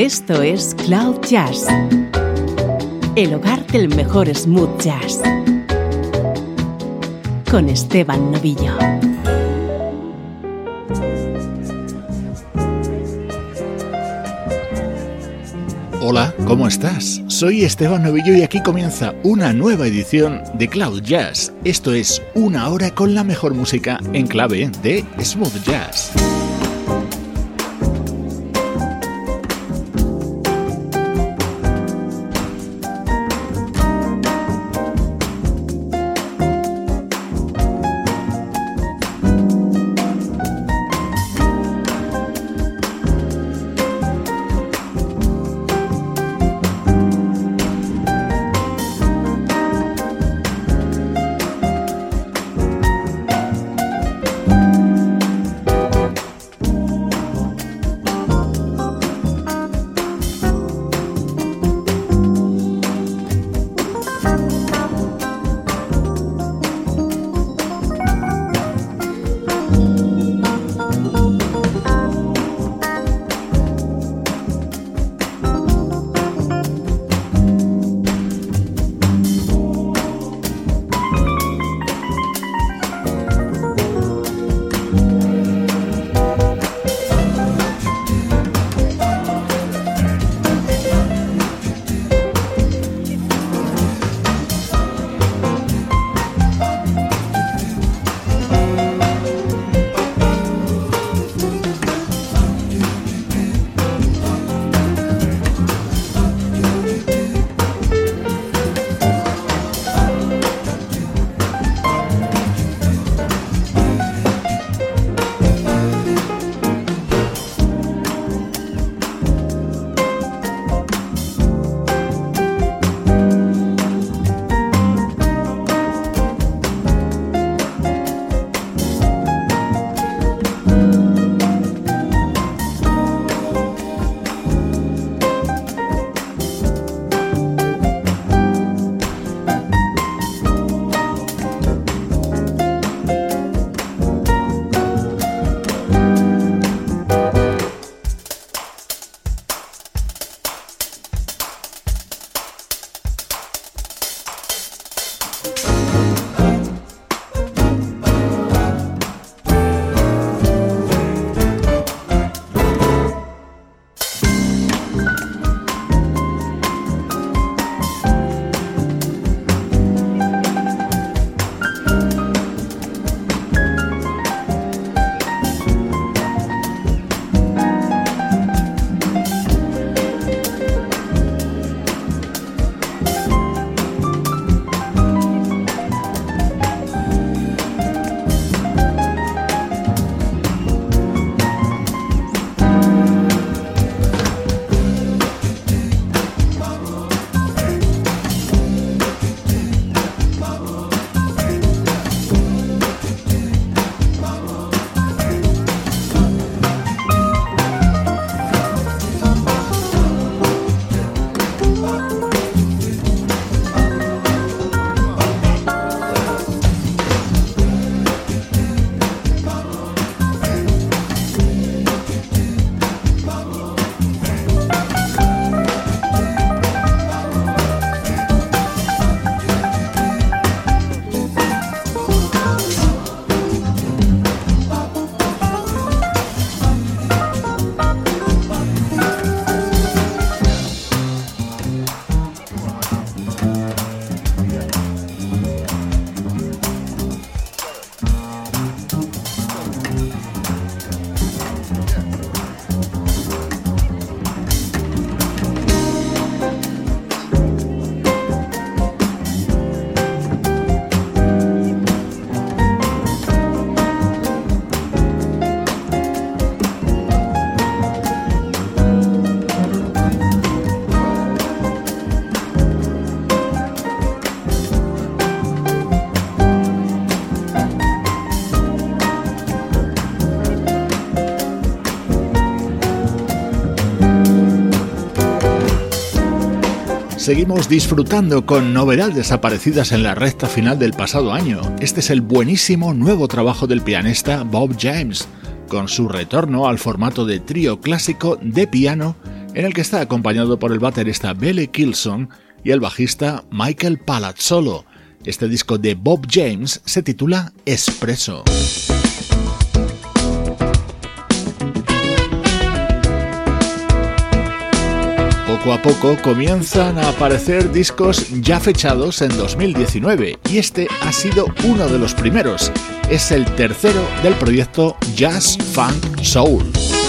Esto es Cloud Jazz, el hogar del mejor smooth jazz, con Esteban Novillo. Hola, ¿cómo estás? Soy Esteban Novillo y aquí comienza una nueva edición de Cloud Jazz. Esto es una hora con la mejor música en clave de smooth jazz. Seguimos disfrutando con novedades aparecidas en la recta final del pasado año. Este es el buenísimo nuevo trabajo del pianista Bob James, con su retorno al formato de trío clásico de piano en el que está acompañado por el baterista Billy Kilson y el bajista Michael Palazzolo. Este disco de Bob James se titula Espresso. Poco a poco comienzan a aparecer discos ya fechados en 2019 y este ha sido uno de los primeros. Es el tercero del proyecto Jazz Funk Soul.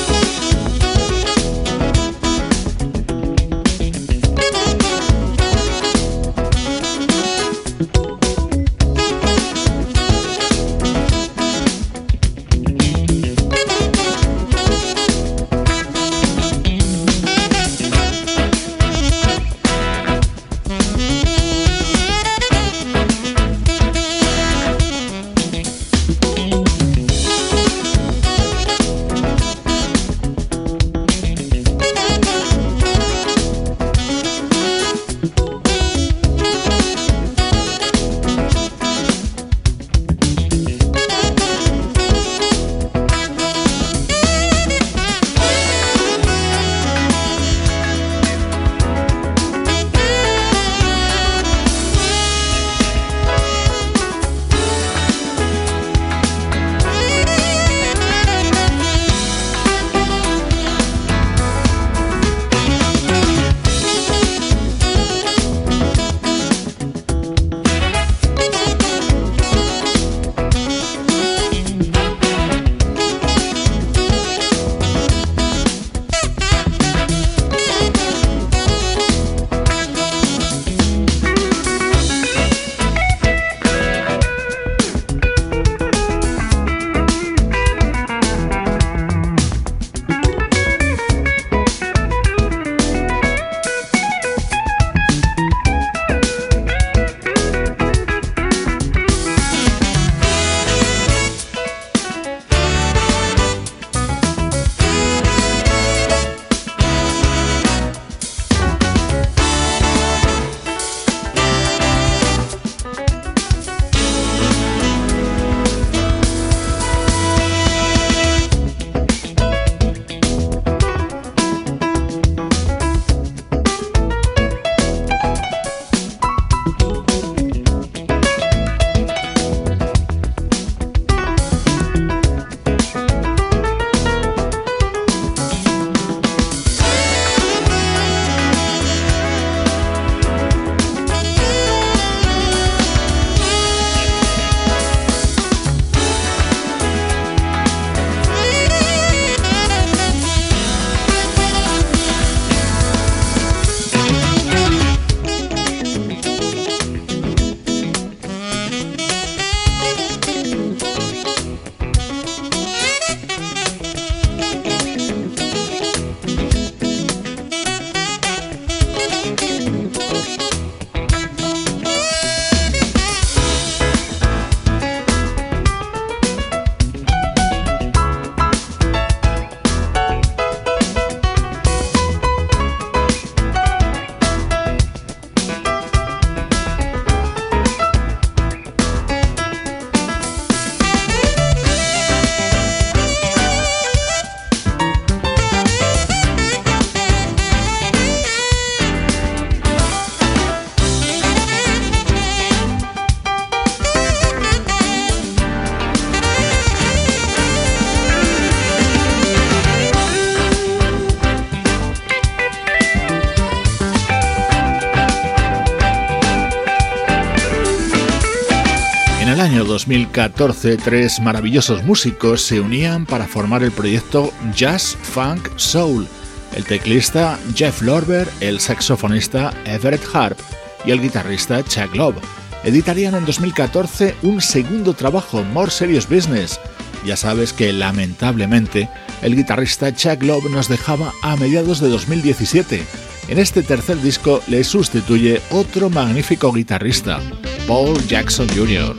2014, tres maravillosos músicos se unían para formar el proyecto Jazz Funk Soul. El teclista Jeff Lorber, el saxofonista Everett Harp y el guitarrista Chuck Love. Editarían en 2014 un segundo trabajo, More Serious Business. Ya sabes que lamentablemente el guitarrista Chuck Love nos dejaba a mediados de 2017. En este tercer disco le sustituye otro magnífico guitarrista, Paul Jackson Jr.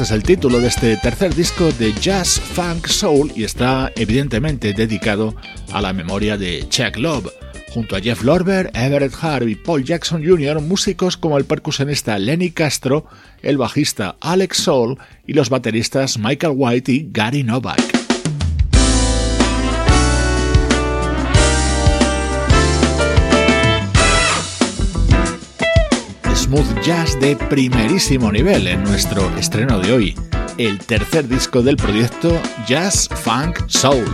es el título de este tercer disco de Jazz Funk Soul y está evidentemente dedicado a la memoria de Chuck Love. Junto a Jeff Lorber, Everett Harp y Paul Jackson Jr., músicos como el percusionista Lenny Castro, el bajista Alex Soul y los bateristas Michael White y Gary Novak. Smooth jazz de primerísimo nivel en nuestro estreno de hoy, el tercer disco del proyecto Jazz Funk Soul.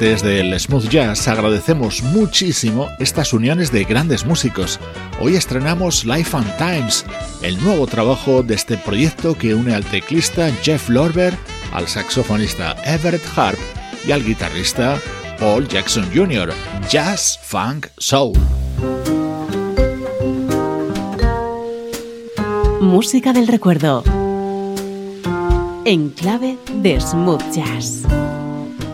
amantes del smooth jazz, agradecemos muchísimo estas uniones de grandes músicos. Hoy estrenamos Life and Times, el nuevo trabajo de este proyecto que une al teclista Jeff Lorber, al saxofonista Everett Harp y al guitarrista Paul Jackson Jr. Jazz, Funk, Soul. Música del recuerdo. En clave de smooth jazz.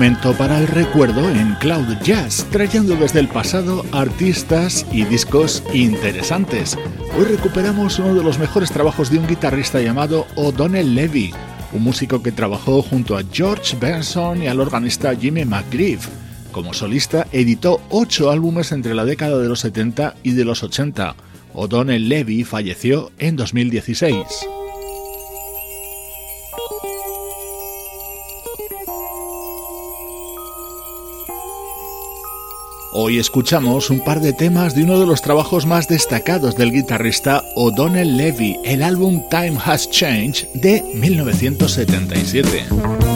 Momento para el recuerdo en Cloud Jazz, trayendo desde el pasado artistas y discos interesantes. Hoy recuperamos uno de los mejores trabajos de un guitarrista llamado O'Donnell Levy, un músico que trabajó junto a George Benson y al organista Jimmy McGriff. Como solista editó ocho álbumes entre la década de los 70 y de los 80. O'Donnell Levy falleció en 2016. Hoy escuchamos un par de temas de uno de los trabajos más destacados del guitarrista O'Donnell Levy, el álbum Time Has Changed de 1977.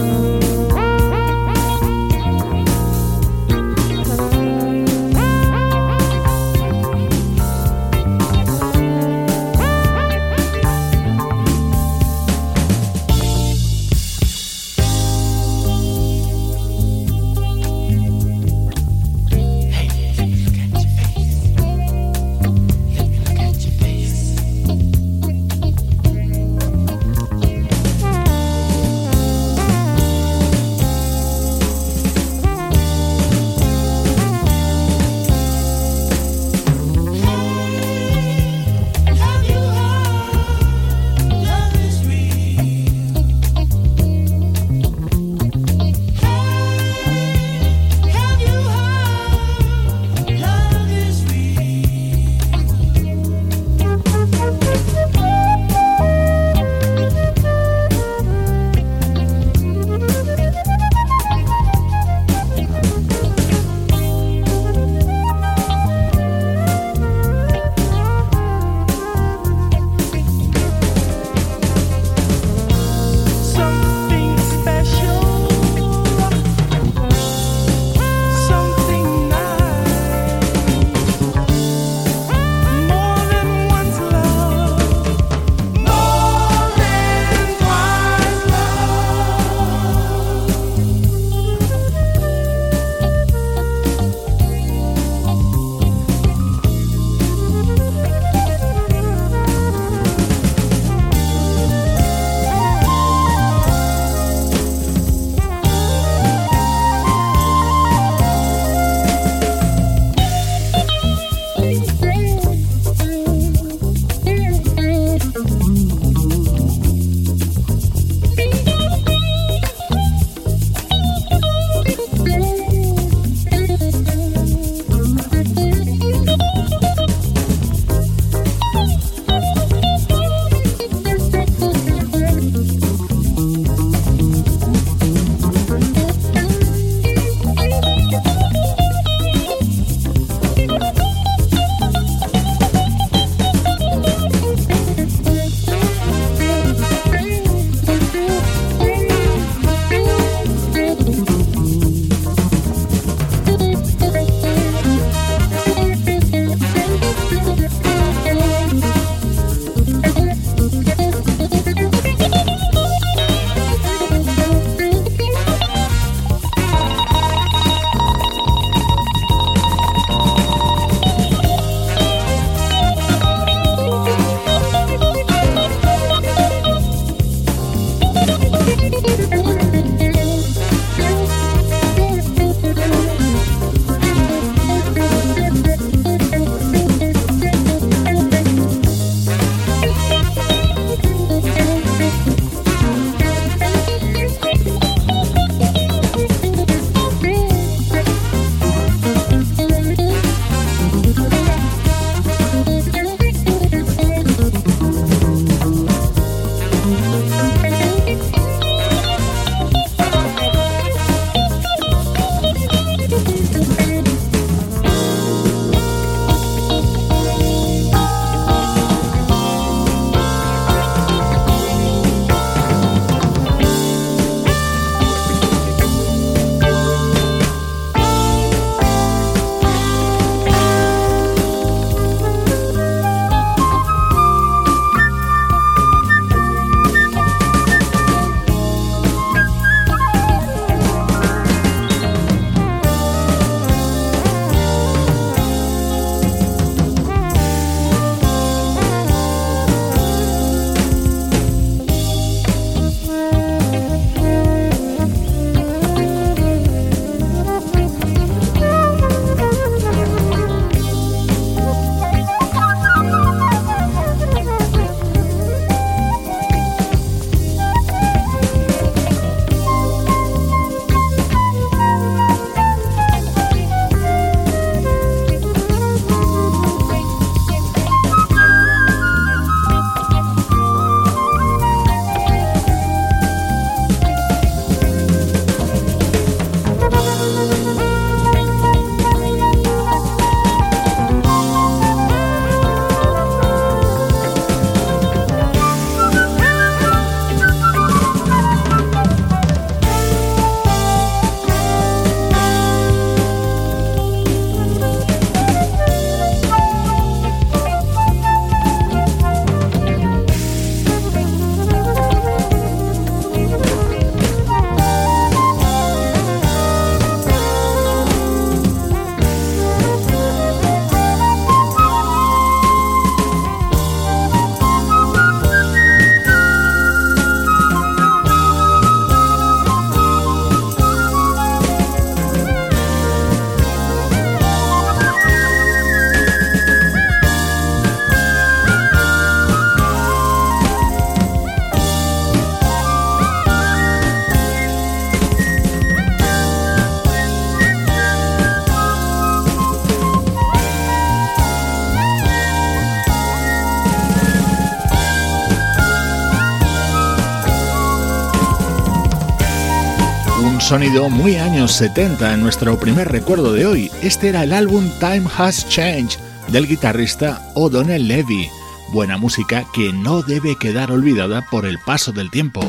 Sonido muy años 70 en nuestro primer recuerdo de hoy. Este era el álbum Time Has Changed del guitarrista O'Donnell Levy. Buena música que no debe quedar olvidada por el paso del tiempo.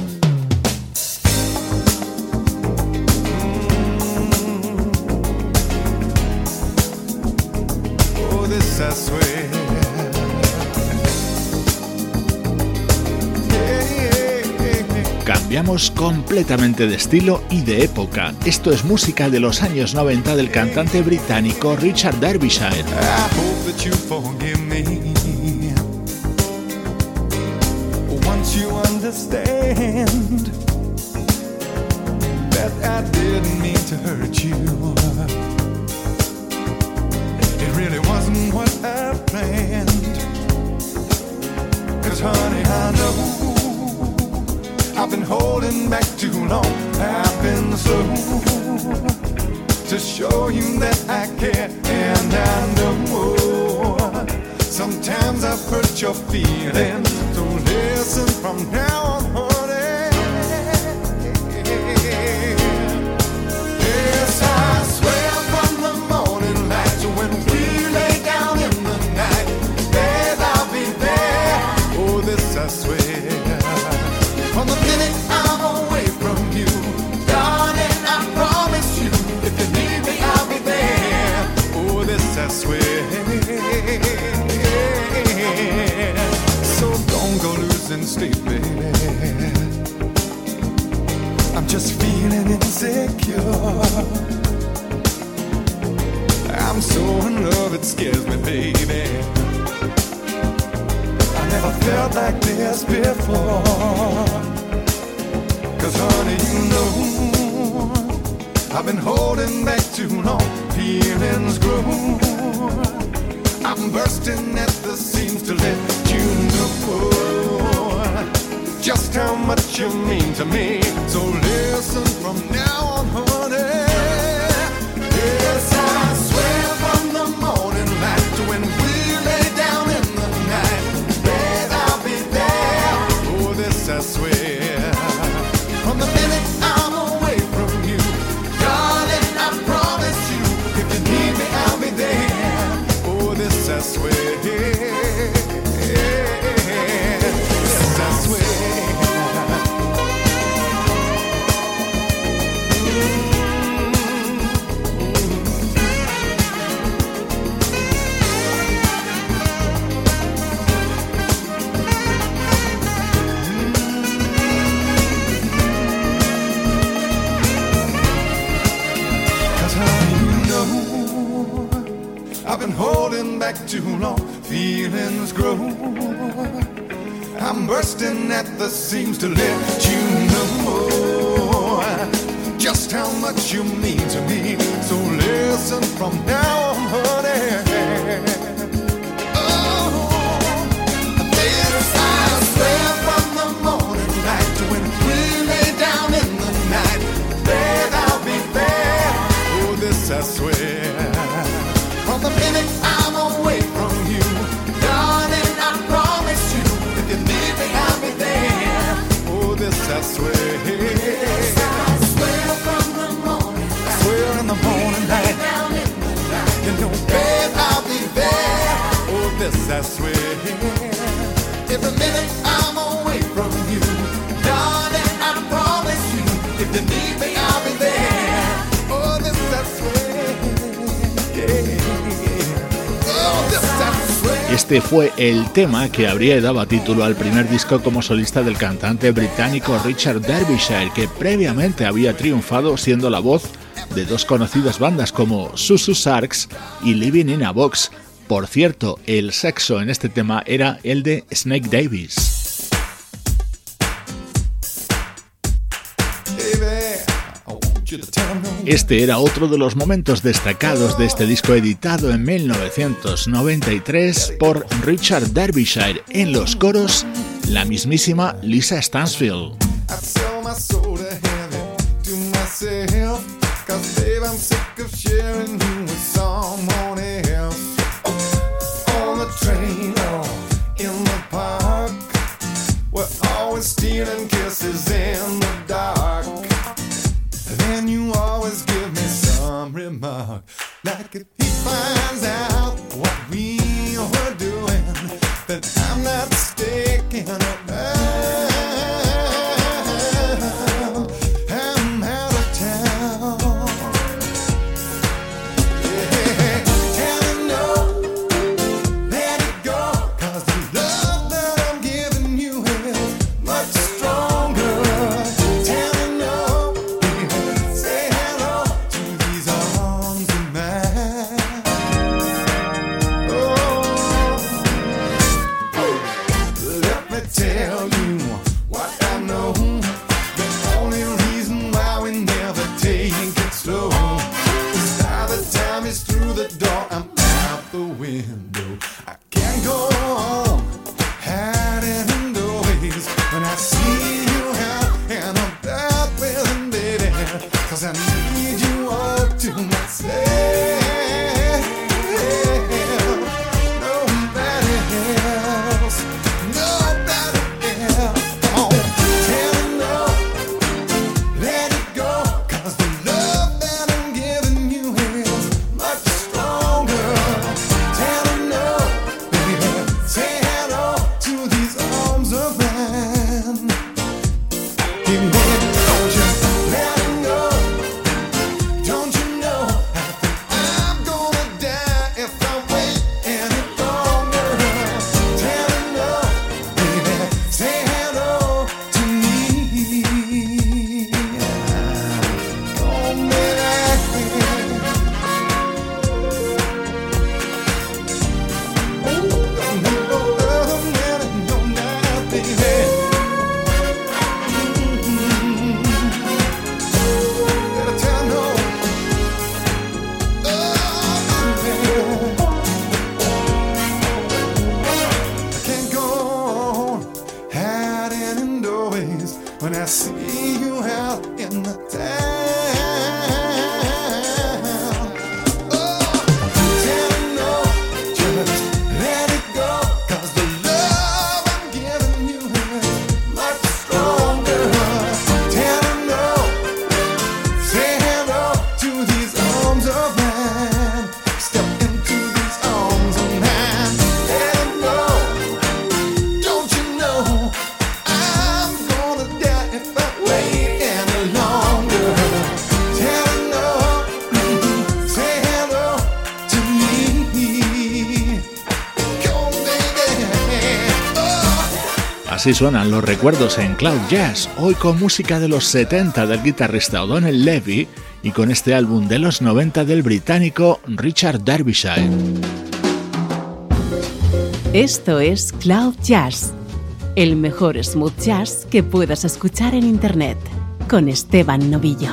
Completamente de estilo y de época. Esto es música de los años 90 del cantante británico Richard Derbyshire. honey, I know I've been holding back too long. I've been slow to show you that I care, and I know sometimes I've hurt your feelings. So listen from now on. I'm so in love, it scares me, baby. I never felt like this before. Cause honey, you know, I've been holding back too long. Feelings grow. I'm bursting at the seams to let you know how much you mean to me. So listen from now on, el tema que habría dado título al primer disco como solista del cantante británico Richard Derbyshire, que previamente había triunfado siendo la voz de dos conocidas bandas como Susu Sarks y Living in a Box. Por cierto, el sexo en este tema era el de Snake Davis. Este era otro de los momentos destacados de este disco editado en 1993 por Richard Derbyshire. En los coros, la mismísima Lisa Stansfield. mark. Like if he finds out. Así suenan los recuerdos en Cloud Jazz, hoy con música de los 70 del guitarrista O'Donnell Levy y con este álbum de los 90 del británico Richard Derbyshire. Esto es Cloud Jazz, el mejor smooth jazz que puedas escuchar en Internet, con Esteban Novillo.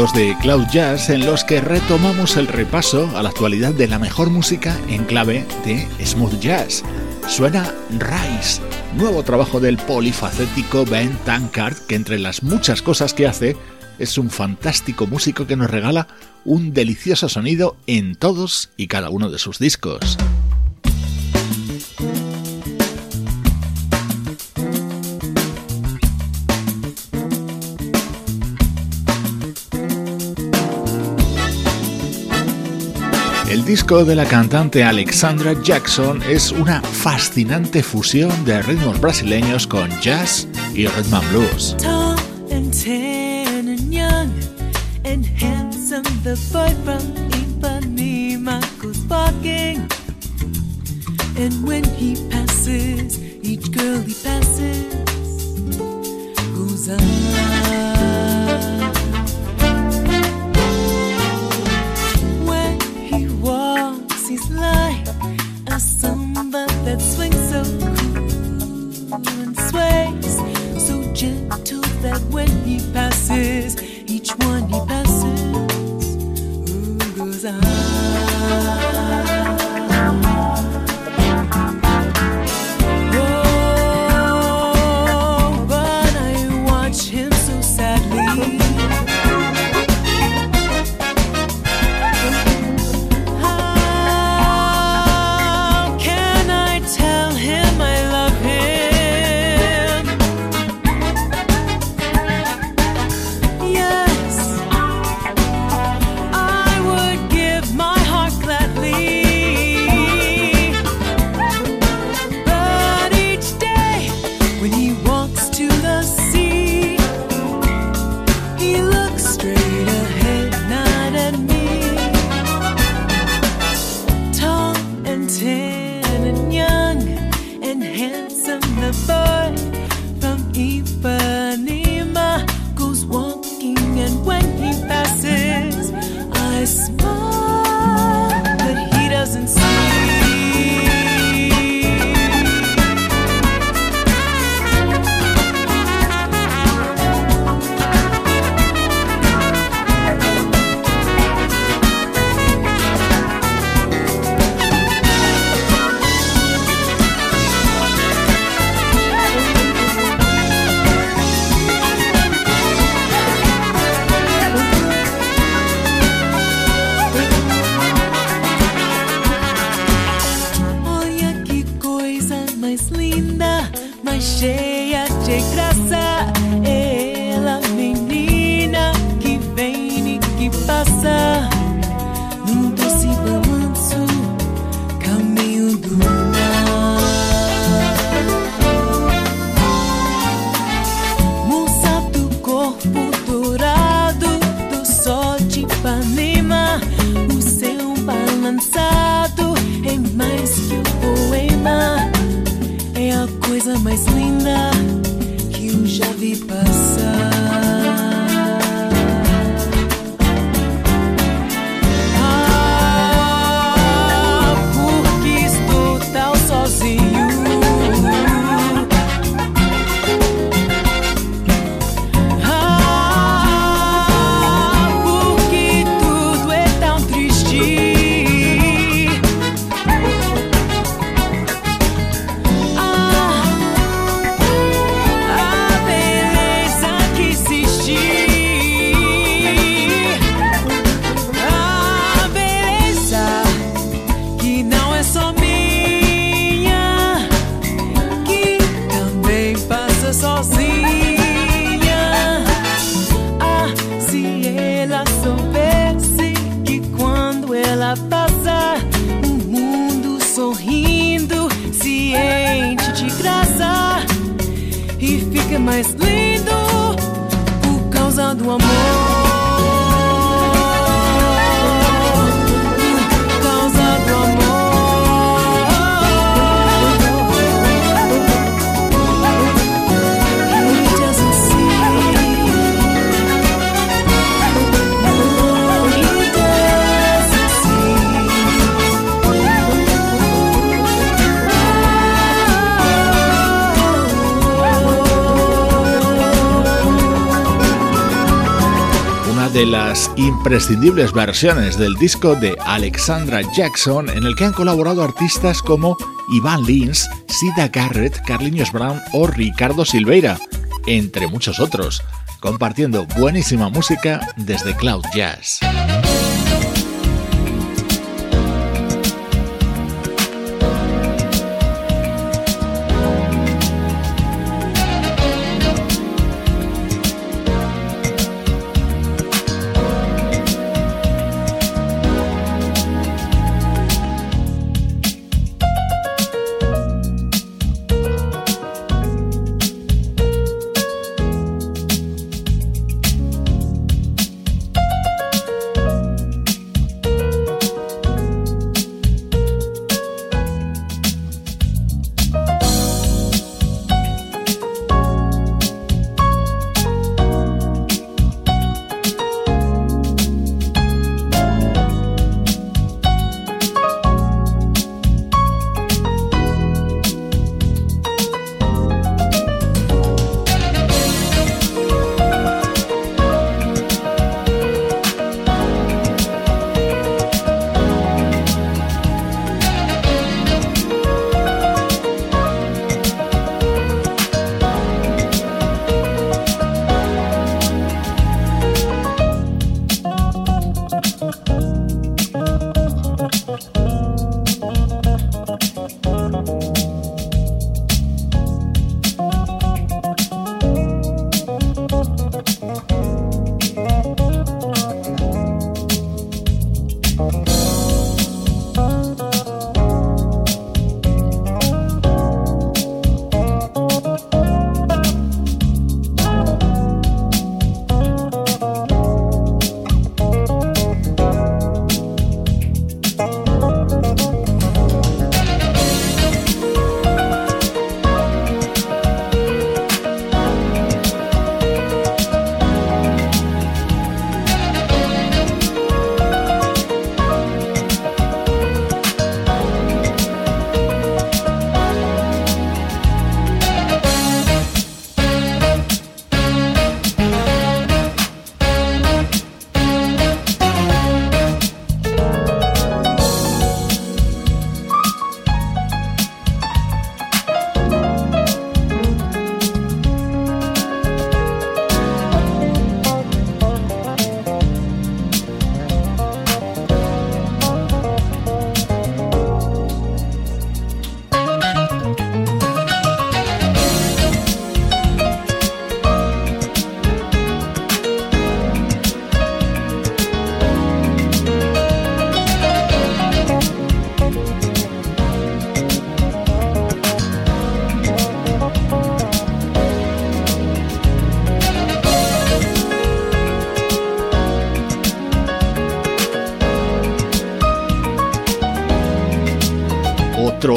De Cloud Jazz en los que retomamos el repaso a la actualidad de la mejor música en clave de smooth jazz. Suena Rise, nuevo trabajo del polifacético Ben Tankard que entre las muchas cosas que hace es un fantástico músico que nos regala un delicioso sonido en todos y cada uno de sus discos. Disco de la cantante Alexandra Jackson es una fascinante fusión de ritmos brasileños con jazz y rhythm and blues. Las imprescindibles versiones del disco de Alexandra Jackson en el que han colaborado artistas como Ivan Lins, Sida Garrett, Carlinhos Brown o Ricardo Silveira, entre muchos otros, compartiendo buenísima música desde Cloud Jazz.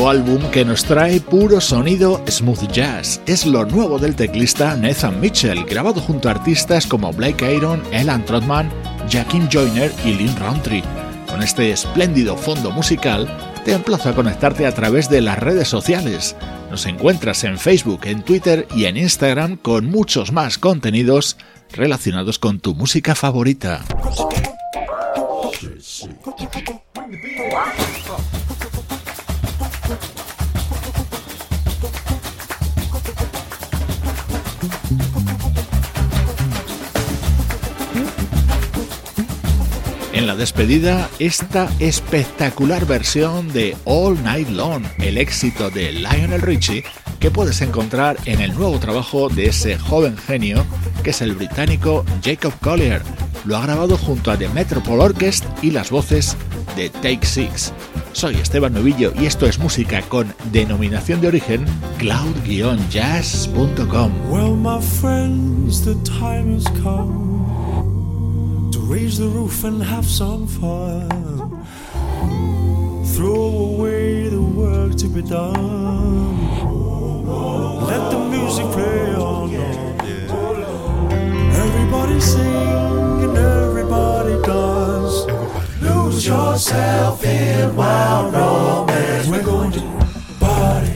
Álbum que nos trae puro sonido smooth jazz. Es lo nuevo del teclista Nathan Mitchell, grabado junto a artistas como Blake Aaron, Elan Trotman, Jakim Joyner y Lynn Roundtree. Con este espléndido fondo musical, te emplazo a conectarte a través de las redes sociales. Nos encuentras en Facebook, en Twitter y en Instagram con muchos más contenidos relacionados con tu música favorita. En la despedida, esta espectacular versión de All Night Long, el éxito de Lionel Richie, que puedes encontrar en el nuevo trabajo de ese joven genio que es el británico Jacob Collier. Lo ha grabado junto a The Metropole Orchestra y las voces de Take Six. Soy Esteban Novillo y esto es música con denominación de origen cloud-jazz.com. Well, my friends, the time has come raise the roof and have some fun. Throw away the work to be done. Let the music play on. Everybody sing and everybody dance. Lose yourself in wild romance. We're going to party,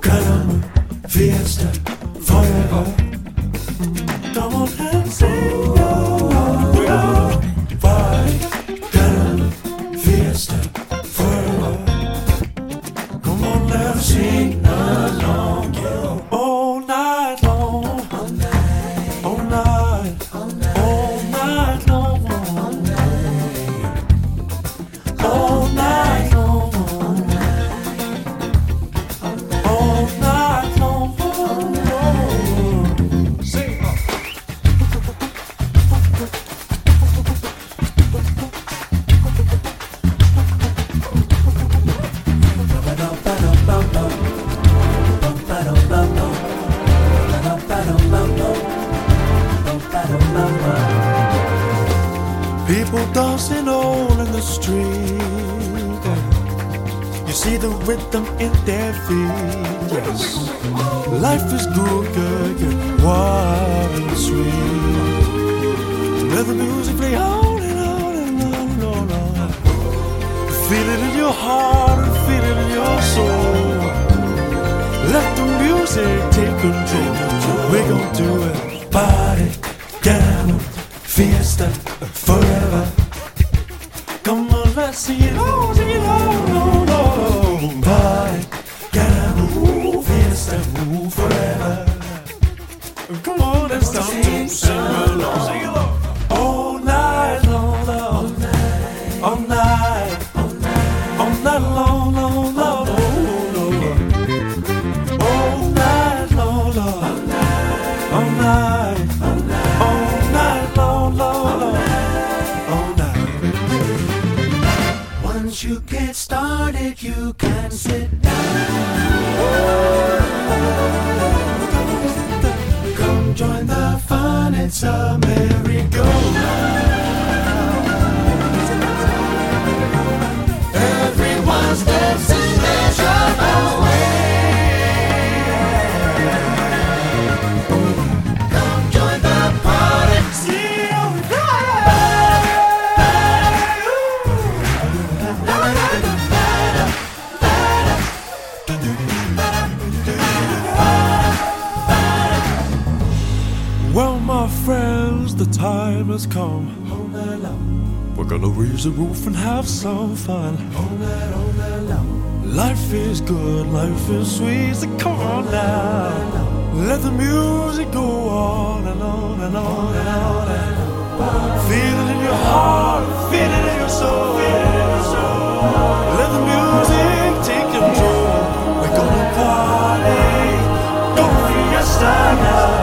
caramba, fiesta, forever. Come on feet. Yes. Life is good, good, good, wild and sweet. Let the music play on and on and on and on. On. Feel it in your heart and feel it in your soul. Let the music take control. We're gonna do it. Party, raise the roof and have some fun. Life is good, life is sweet, so come on now. Let the music go on and on and on and on. And on. Feel it in your heart, feel it in your soul. Let the music take control. We're gonna party, go fiesta now.